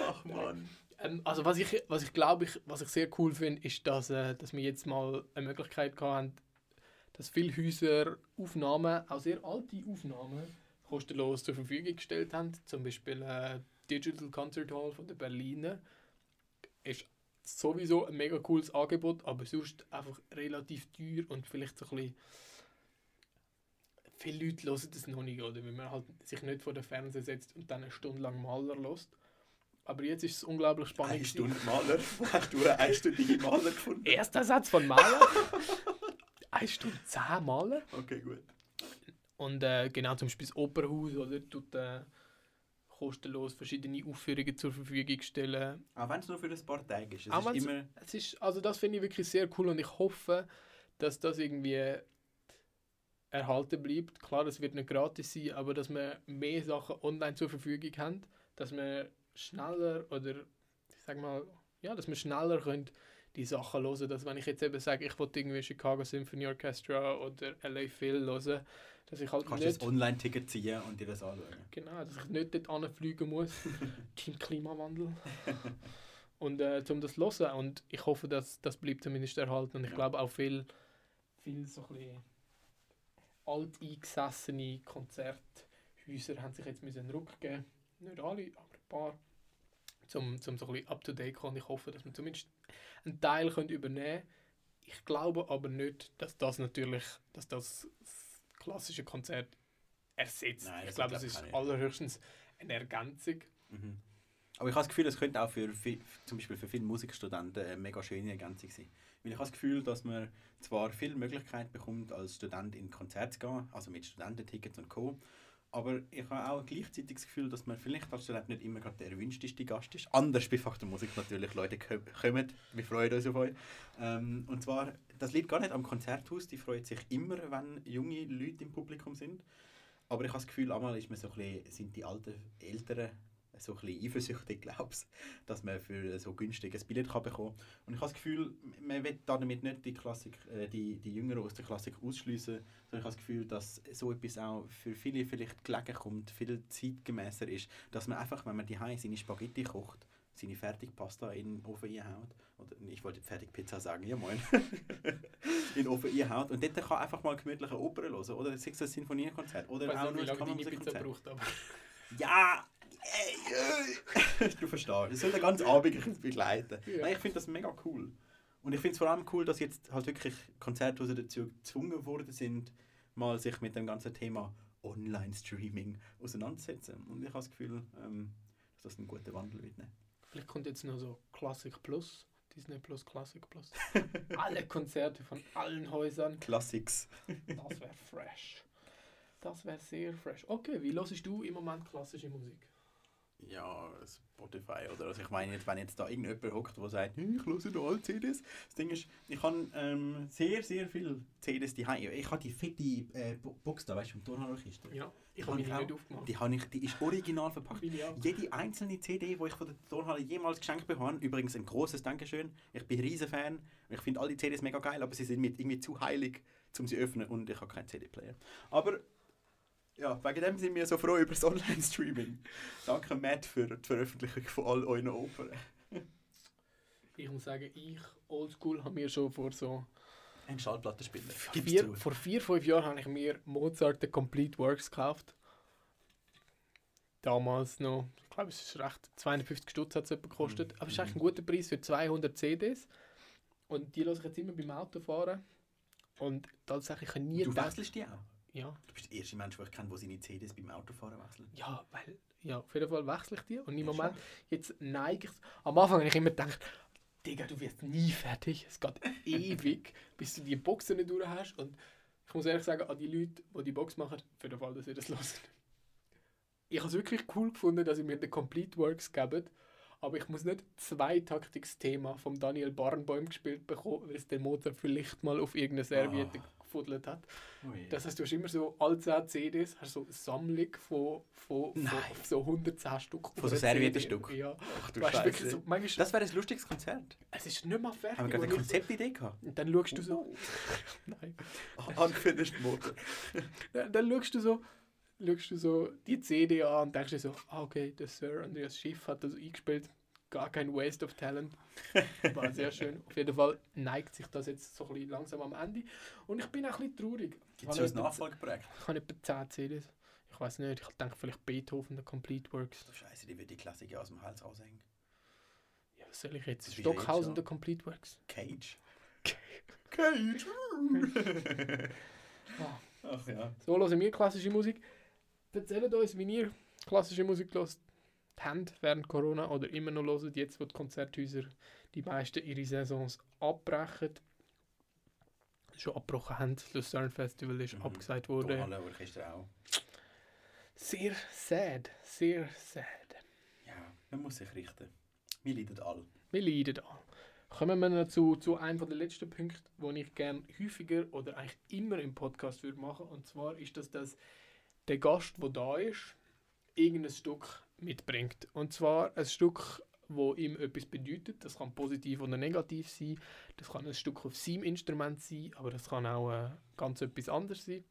Ach man. Ähm, also was ich, was ich glaube, ich, was ich sehr cool finde, ist, dass, äh, dass wir jetzt mal eine Möglichkeit haben, dass viele Häuser Aufnahmen, auch sehr alte Aufnahmen, kostenlos zur Verfügung gestellt haben. Zum Beispiel äh, Digital Concert Hall von der Berliner ist sowieso ein mega cooles Angebot, aber sonst einfach relativ teuer und vielleicht so ein bisschen viele Leute hören das noch nicht, oder? Wenn man halt sich nicht vor den Fernseher setzt und dann eine Stunde lang Maler lässt. Aber jetzt ist es unglaublich spannend. Eine. Stunde Maler. Hast du einen einstündigen Maler gefunden? Erster Satz von Maler. Eine Stunde zehn Maler. Okay, gut. Und äh, genau zum Beispiel das Opernhaus, oder? Tut äh, kostenlos verschiedene Aufführungen zur Verfügung stellen. Auch wenn es nur für ein paar Tage ist. Es Auch ist immer... Es ist, also das finde ich wirklich sehr cool und ich hoffe, dass das irgendwie erhalten bleibt. Klar, es wird nicht gratis sein, aber dass wir mehr Sachen online zur Verfügung haben, dass wir schneller oder ich sag mal, ja, dass wir schneller können die Sachen hören, dass wenn ich jetzt eben sage, ich wollte irgendwie Chicago Symphony Orchestra oder LA Phil hören, dass ich halt Kannst nicht das Online-Ticket ziehen und dir das anschauen. Genau, dass ich nicht dort anfliegen muss. Team Klimawandel. und äh, um das zu hören. Und ich hoffe, dass das bleibt zumindest erhalten. Und ich Ja. glaube auch viel, viel so ein bisschen alteingesessene Konzerthäuser haben sich jetzt müssen einen Ruck. Nicht alle, aber ein paar. Um, zum so ein bisschen up-to-date zu kommen. Ich hoffe, dass wir zumindest einen Teil können übernehmen können. Ich glaube aber nicht, dass das natürlich, dass das, das klassische Konzert ersetzt. Nein, ich das glaube, ich ist allerhöchstens eine Ergänzung. Mhm. Aber ich habe das Gefühl, es könnte auch für, vi- zum Beispiel für viele Musikstudenten eine mega schöne Ergänzung sein. Weil ich habe das Gefühl, dass man zwar viel Möglichkeit bekommt, als Student in Konzerte zu gehen, also mit Studententickets und Co., aber ich habe auch gleichzeitig das Gefühl, dass man vielleicht als Student nicht immer gerade der erwünschteste Gast ist. Anders bei Faktor Musik natürlich, Leute kommen, wir freuen uns auf euch. Ähm, und zwar, das liegt gar nicht am Konzerthaus, die freut sich immer, wenn junge Leute im Publikum sind. Aber ich habe das Gefühl, einmal ist man so ein bisschen, sind die alten Eltern so ein bisschen eifersüchtig, glaube dass man für so günstig ein Billett kann bekommen kann. Und ich habe das Gefühl, man will damit nicht die, Klassik, äh, die, die Jüngeren aus der Klassik ausschließen, sondern ich habe das Gefühl, dass so etwas auch für viele vielleicht gelegen kommt, viel zeitgemäßer ist, dass man einfach, wenn man die seine Spaghetti kocht, seine Fertigpasta in den Ofen einhaut, oder ich wollte Fertigpizza sagen, ja moin, in den Ofen einhaut und dort kann einfach mal gemütliche Oper hören, oder sei es ein Sinfoniekonzert, oder auch nur ein Kammermusikkonzert. Ja! Ey, du verstehst. Es soll den ganzen Abend uns begleiten. Ja. Nein, ich finde das mega cool. Und ich finde es vor allem cool, dass jetzt halt wirklich Konzerthäuser dazu gezwungen worden sind, mal sich mit dem ganzen Thema Online-Streaming auseinanderzusetzen. Und ich habe das Gefühl, ähm, dass das ein guter Wandel wird. Ne? vielleicht kommt jetzt noch so Classic Plus, Disney Plus, Classic Plus. Alle Konzerte von allen Häusern. Classics. Das wäre fresh. Das wäre sehr fresh. Okay, wie hörst du im Moment klassische Musik? Ja, Spotify oder also ich meine jetzt, wenn jetzt da irgendjemand hockt, der sagt, «Hm, ich höre noch alle CDs. Das Ding ist, ich habe ähm, sehr, sehr viele CDs die Ich habe die fette äh, Bo- Box da, weißt du, vom Tonhalorchester. Ja, ich habe hab meine auch- nicht aufgemacht. Die, habe ich, die ist original verpackt. Jede einzelne CD, die ich von der Tonhalle jemals geschenkt bekommen habe, übrigens ein großes Dankeschön. Ich bin ein riesen Fan. Ich finde alle CDs mega geil, aber sie sind mir irgendwie zu heilig, um sie zu öffnen und ich habe keinen CD-Player. Aber ja, wegen dem sind wir so froh über das Online-Streaming. Danke Matt für die Veröffentlichung von all euren Opern. Ich muss sagen, ich, oldschool, habe mir schon vor so Ein Schallplattenspieler. Vier, vor vier, fünf Jahren habe ich mir Mozart The Complete Works gekauft. Damals noch, ich glaube, es ist recht, 250 Stutz hat es gekostet. Mhm. Aber es ist eigentlich ein guter Preis für 200 CDs. Und die lasse ich jetzt immer beim Autofahren. Und tatsächlich habe ich nie Du wechselst die auch? Ja, Du bist der erste Mensch, den ich kenne, der seine CDs beim Autofahren wechselt. ja, weil, ja, auf jeden Fall wechsle ich die. Und im Ja, Moment, jetzt neige ich Am Anfang habe ich immer gedacht, Digga, du wirst nie fertig. Es geht ewig, bis du die Boxen nicht durch hast. Und ich muss ehrlich sagen, an die Leute, die die Box machen, für den Fall, dass ihr das hört. Ich habe es wirklich cool gefunden, dass sie mir den Complete Works geben. Aber ich muss nicht zwei Taktiksthema vom Daniel Barnbaum gespielt bekommen, weil es der Mozart vielleicht mal auf irgendeine Serviette gefuddelt hat. Ui. Das heißt, du hast immer so alle 10 CDs, hast so eine Sammlung von, von, von so 110 Stück. Von so? CD. Ja. Ach du Weißt, wirklich Scheiße. so, manchmal, Das wäre ein lustiges Konzert. es ist nicht mal fertig. Haben wir gerade eine Konzeptidee gehabt? Und dann schaust du so. Nein. Unfinished Motor. Dann, dann schaust du so. Schaust du so die CD an und denkst dir so, ah, okay, der Sir Andreas Schiff hat das eingespielt. Gar kein Waste of Talent. War sehr schön. Auf jeden Fall neigt sich das jetzt so ein bisschen langsam am Ende. Und ich bin auch ein bisschen traurig. Gibt es ein Nachfolgeprojekt? Ich habe etwa 10 CDs. Ich weiß nicht, ich denke vielleicht Beethoven, der Complete Works. Du Scheiße, die wird die Klassiker aus dem Hals raushängen. Ja, was soll ich jetzt? Stockhausen, der Complete Works. Cage. Cage. Ah. Ach ja. So hören wir klassische Musik. Erzählt uns, wie ihr klassische Musik hört habt während Corona oder immer noch hört, jetzt wo die Konzerthäuser die meisten ihre Saisons abbrechen. Schon abgebrochen haben. Das Lucerne Festival ist Mhm. abgesagt worden. Tonhalle, Orchester auch. Sehr sad, sehr sad. Ja, man muss sich richten. Wir leiden alle. Wir leiden an. Kommen wir noch zu, zu einem der letzten Punkte, den ich gerne häufiger oder eigentlich immer im Podcast würde machen. Und zwar ist das, dass der Gast, der da ist, irgendein Stück mitbringt. Und zwar ein Stück, wo ihm etwas bedeutet. Das kann positiv oder negativ sein. Das kann ein Stück auf seinem Instrument sein, aber das kann auch äh, ganz etwas anderes sein.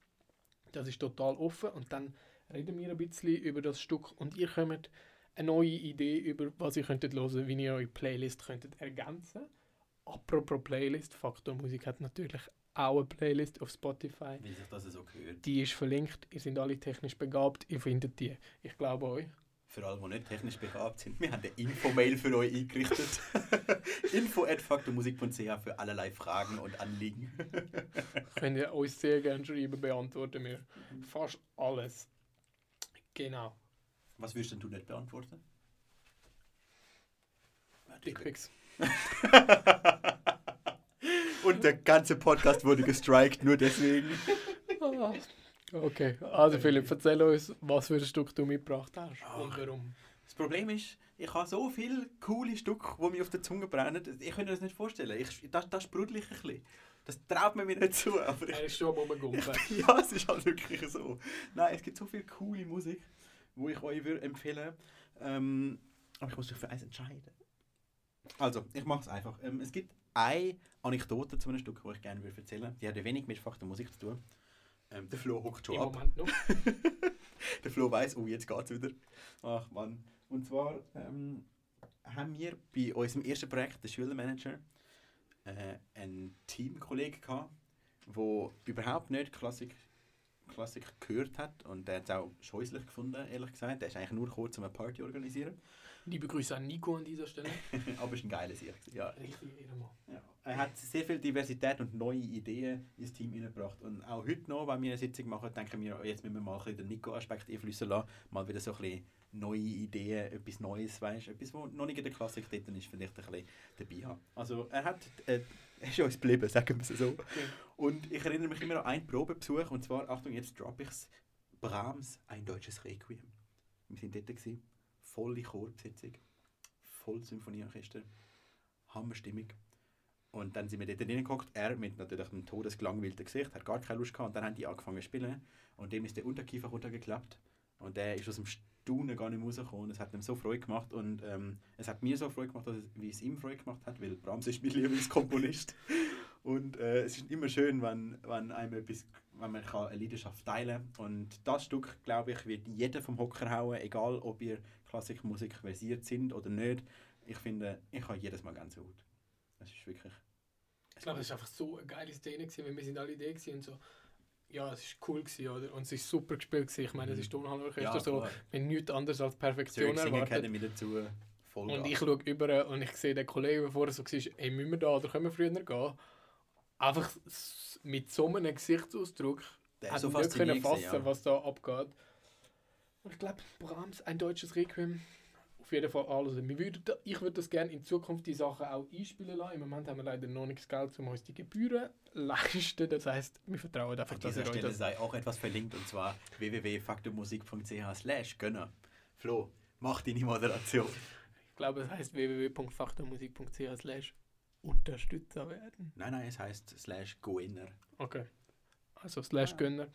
Das ist total offen. Und dann reden wir ein bisschen über das Stück und ihr kommt eine neue Idee über, was ihr könntet hören, wie ihr eure Playlist könntet ergänzen. Apropos Playlist, Faktor Musik hat natürlich auch eine Playlist auf Spotify. Wie sich das so gehört. Die ist verlinkt. Ihr seid alle technisch begabt. Ihr findet die. Ich glaube euch. Für alle, die nicht technisch begabt sind, wir haben eine Info-Mail für euch eingerichtet. info.faktormusik.ch für allerlei Fragen und Anliegen. Könnt ihr uns sehr gerne schreiben, beantworten wir fast alles. Genau. Was würdest denn du nicht beantworten? Dickpics. Und der ganze Podcast wurde gestrikt, nur deswegen. Okay, also Philipp, erzähl uns, was für ein Stück du mitgebracht hast Ach. und warum. Das Problem ist, ich habe so viele coole Stücke, die mir auf der Zunge brennen. Ich kann mir das nicht vorstellen. Ich, das, das sprudel ich ein bisschen. Das traut man mir nicht zu. Aber ich, Er ist schon am Rumgumpen. ja, es ist halt wirklich so. Nein, es gibt so viel coole Musik, wo ich euch würde empfehlen ähm, Aber ich muss mich für eins entscheiden. Also, ich mache es einfach. Ähm, es gibt eine Anekdote zu einem Stück, die ich gerne würde erzählen würde. Die hat wenig mit Fach der Musik zu tun. Ähm, der Flo hockt schon Im ab. Moment noch. Der Flo weiß, oh, jetzt geht's wieder. Ach Mann. Und zwar ähm, haben wir bei unserem ersten Projekt, der Schülermanager, äh, einen Teamkollegen gehabt, der überhaupt nicht Klassik, Klassik gehört hat. Und der hat es auch scheußlich gefunden, ehrlich gesagt. Der ist eigentlich nur kurz, um eine Party zu organisieren. Liebe Grüße an Nico an dieser Stelle. Aber es ist ein geiles Jahr. Ja. Richtig, Ehrenmann. Ja. Er hat sehr viel Diversität und neue Ideen ins Team hineingebracht. Und auch heute noch, wenn wir eine Sitzung machen, denken wir, oh, jetzt müssen wir mal ein bisschen den Nico-Aspekt einflüssen lassen. Mal wieder so ein bisschen neue Ideen, etwas Neues, weißt etwas, was noch nicht in der Klassik dort ist, vielleicht ein bisschen dabei haben. Also er hat, äh, er ist uns geblieben, sagen wir es so. Und ich erinnere mich immer an einen Probebesuch, und zwar, Achtung, jetzt droppe ich es, Brahms, ein deutsches Requiem. Wir sind dort, gewesen, volle Chorbesetzung, voll Symphonieorchester, Hammerstimmung. Und dann sind wir dort reingeguckt, er mit natürlich einem todesgelangweilten Gesicht, hat gar keine Lust gehabt, und dann haben die angefangen zu spielen, und dem ist der Unterkiefer runtergeklappt, und der ist aus dem Staunen gar nicht rausgekommen, es hat ihm so Freude gemacht, und ähm, es hat mir so Freude gemacht, dass es, wie es ihm Freude gemacht hat, weil Brahms ist mein Lieblingskomponist. Und äh, es ist immer schön, wenn, wenn einem etwas, wenn man kann eine Leidenschaft teilen kann. Und das Stück, glaube ich, wird jeder vom Hocker hauen, egal ob ihr Klassikmusik versiert sind oder nicht. Ich finde, ich habe jedes Mal Gänsehaut. Es ist wirklich... Ich glaube, es war einfach so eine geile Szene, gewesen, weil wir sind alle da und so. Ja, es war cool, gewesen, oder? Und es ist super gespielt. Gewesen. Ich meine, es ist Tonhalorchester, so, klar. wir haben nichts anderes als Perfektion Singen erwartet. Academy dazu. Voll Und ich schaue über und ich sehe den Kollegen, der vorher so war, hey, müssen wir da oder können wir früher gehen? Einfach mit so einem Gesichtsausdruck Der hat so ich nicht können fassen, gewesen, ja. was da abgeht. Und ich glaube, Brahms, ein deutsches Requiem, auf jeden Fall alles. Wir würden ich würde das gerne in Zukunft die Sachen auch einspielen lassen. Im Moment haben wir leider noch nicht das Geld, um uns die Gebühren leisten. Das heisst, wir vertrauen einfach, An dass ihr dieser euch Stelle das... sei auch etwas verlinkt und zwar www.faktormusik.ch slash Gönner. Flo, mach deine Moderation. Ich glaube, es heisst www.faktormusik.ch slash Unterstützer werden. Nein, nein, es heißt slash Goinner. Okay. Also slash Ah. Gönner.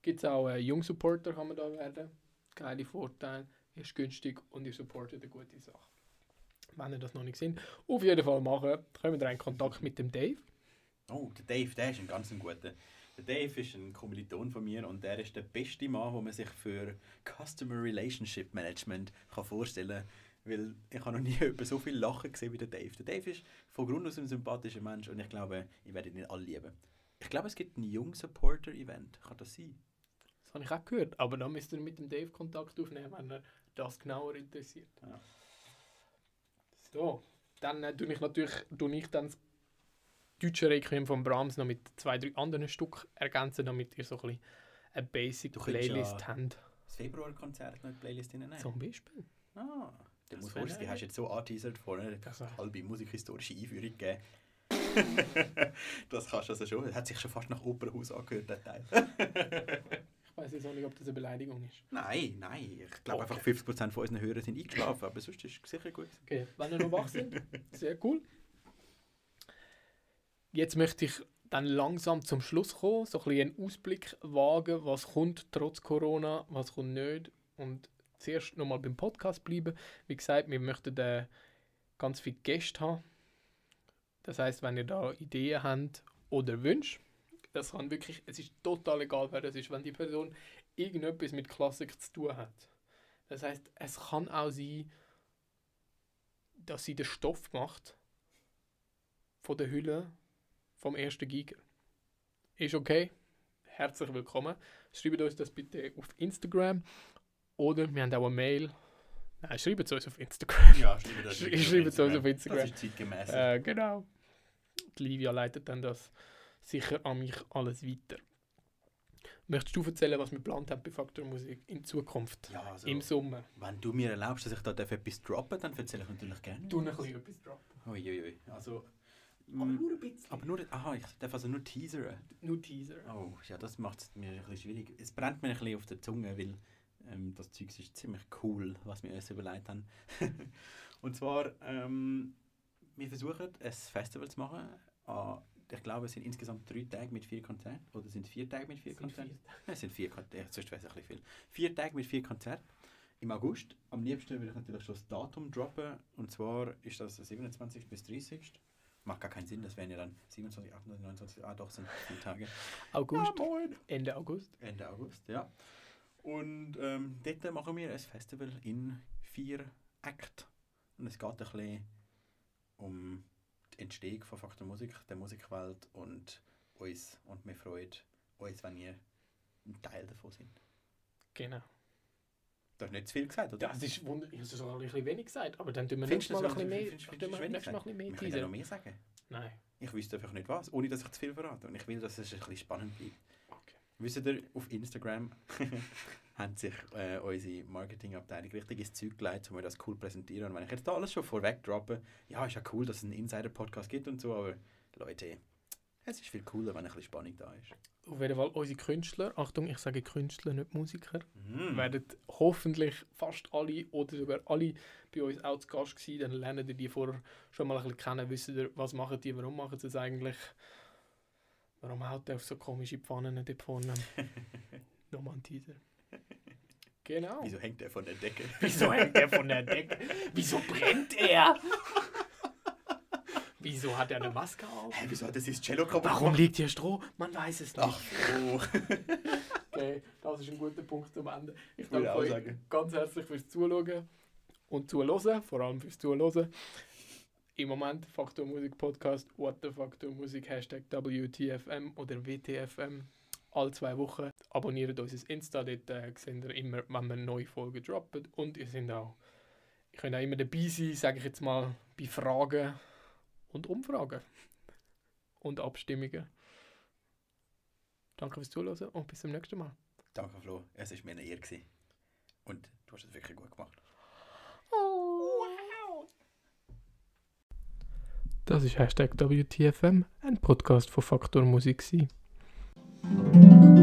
Gibt es auch äh, Jung-Supporter, kann man da werden. Geile Vorteile, ist günstig und ihr supportet eine gute Sache. Wenn ihr das noch nicht sind, auf jeden Fall machen. Kommt ihr in Kontakt mit dem Dave. Oh, der Dave, der ist ein ganz guter. Der Dave ist ein Kommiliton von mir und der ist der beste Mann, den man sich für Customer Relationship Management kann vorstellen kann. Weil ich habe noch nie jemanden so viel Lachen gesehen wie der Dave. Der Dave ist von Grund aus ein sympathischer Mensch und ich glaube, ich werde ihn alle lieben. Ich glaube, es gibt ein Jung-Supporter-Event. Kann das sein? Das habe ich auch gehört. Aber dann müsst ihr mit dem Dave Kontakt aufnehmen, wenn er das genauer interessiert. Ja. So, dann äh, tue ich natürlich tue ich dann das deutsche Requiem von Brahms noch mit zwei, drei anderen Stück ergänzen, damit ihr so ein bisschen eine Basic Du Playlist ja- habt. Das Februar-Konzert noch in die Playlist hineinnehmen? Zum Beispiel. Ah, der Das muss wäre die hast du jetzt so angeteasert vorne. Eine halbe musikhistorische Einführung gegeben. das kannst du also schon. Das hat sich schon fast nach Opernhaus angehört, der Teil. Ich weiß jetzt auch nicht, ob das eine Beleidigung ist. nein, nein. Ich glaube Okay. einfach 50% von unseren Hörern sind eingeschlafen, aber sonst ist es sicher gut. Okay, wenn ihr noch wach sind, sehr cool. Jetzt möchte ich dann langsam zum Schluss kommen, so ein bisschen einen Ausblick wagen, was kommt trotz Corona, was kommt nicht. Und zuerst nochmal beim Podcast bleiben. Wie gesagt, wir möchten äh, ganz viele Gäste haben. Das heißt, wenn ihr da Ideen habt oder Wünsche, das kann wirklich, es ist total egal, wer das ist, wenn die Person irgendetwas mit Klassik zu tun hat. Das heißt, es kann auch sein, dass sie den Stoff macht von der Hülle vom ersten Giga. Ist okay. Herzlich willkommen. Schreibt uns das bitte auf Instagram oder wir haben auch eine Mail. Nein, schreibt es uns auf Instagram. Ja, schreibe das. Sch- schreibe es uns auf Instagram. Das ist zeitgemäß. Äh, genau. Die Livia leitet dann das sicher an mich alles weiter. Möchtest du erzählen, was wir geplant haben bei Faktor Musik in Zukunft? Ja, also, Im Sommer. wenn du mir erlaubst, dass ich da darf etwas droppen dann erzähle ich natürlich gerne. Du noch ein bisschen etwas droppen. Uiuiui. Also, Aber mm, nur ein bisschen. aber nur, aha, ich darf also nur teasern. nur Teaser. Oh, ja, das macht es mir ein bisschen schwierig. Es brennt mir ein bisschen auf der Zunge, weil ähm, das Zeug ist ziemlich cool, was wir uns überlegt haben. Und zwar, ähm, wir versuchen, ein Festival zu machen. An, ich glaube, es sind insgesamt drei Tage mit vier Konzerten. Oder sind es vier Tage mit vier Sind Konzerten? Nein, es sind vier Konzerte. Sonst wäre es ein bisschen viel. Vier Tage mit vier Konzerten. Im August. Am liebsten würde ich natürlich schon das Datum droppen. Und zwar ist das der 27. bis 30. Macht gar keinen Sinn, das wären ja dann 27, 28, 29, ah doch, sind vier Tage. August. Ah, moin. Ende August. Ende August, ja. Und ähm, dort machen wir ein Festival in vier Akten. Und es geht ein bisschen um die Entstehung von Faktor Musik, der Musikwelt und uns. Und wir freuen uns, wenn ihr ein Teil davon sind. Genau. Du hast nicht zu viel gesagt, oder? Das ist wunderbar. Ich habe sogar ein bisschen wenig gesagt, aber dann tun wir nächstes Mal ein bisschen mehr, findest- findest mehr Wir können ja noch mehr sagen. Nein. Ich wüsste einfach nicht was, ohne dass ich zu viel verrate. Und ich will, dass es ein bisschen spannend bleibt. Okay. Wisst ihr, auf Instagram haben sich äh, unsere Marketingabteilung richtig ins Zeug gelegt, um wir das cool präsentieren. Und wenn ich jetzt da alles schon vorweg droppe, ja, ist ja cool, dass es einen Insider-Podcast gibt und so, aber Leute, es ist viel cooler, wenn ein bisschen Spannung da ist. Auf jeden Fall unsere Künstler, Achtung, ich sage Künstler, nicht Musiker, Mhm. werden hoffentlich fast alle oder sogar alle bei uns auch zu Gast gewesen. Dann lernen ihr die vorher schon mal ein bisschen kennen, wissen ihr, was machen die, warum machen sie es eigentlich. Warum haut der auf so komische Pfannen dort vorne? Nochmal ein Teaser. Genau. Wieso hängt er von der Decke? Wieso hängt er von der Decke? Wieso brennt er? Wieso hat er eine Maske auf? Hä, wieso hat er sein Cello kaputt Warum liegt hier Stroh? Man weiß es nicht. Ach, oh. Okay, das ist ein guter Punkt zum Ende. Ich Würde danke auch euch sagen. ganz herzlich fürs Zuschauen und Zuhören, vor allem fürs Zuhören. Im Moment Faktor Musik Podcast, What the Faktor Musik, Hashtag WTFM oder WTFM. Alle zwei Wochen abonniert unser Insta, dort äh, seht ihr immer, wenn wir neue Folgen droppen. Und ihr seid auch, ihr könnt auch immer dabei sein, sage ich jetzt mal, bei Fragen und Umfragen und Abstimmungen. Danke fürs Zuhören und bis zum nächsten Mal. Danke, Flo. Es war mir eine Ehre. gewesen. Und du hast es wirklich gut gemacht. Das ist Hashtag WTFM, ein Podcast von Faktor Musik. gewesen. Música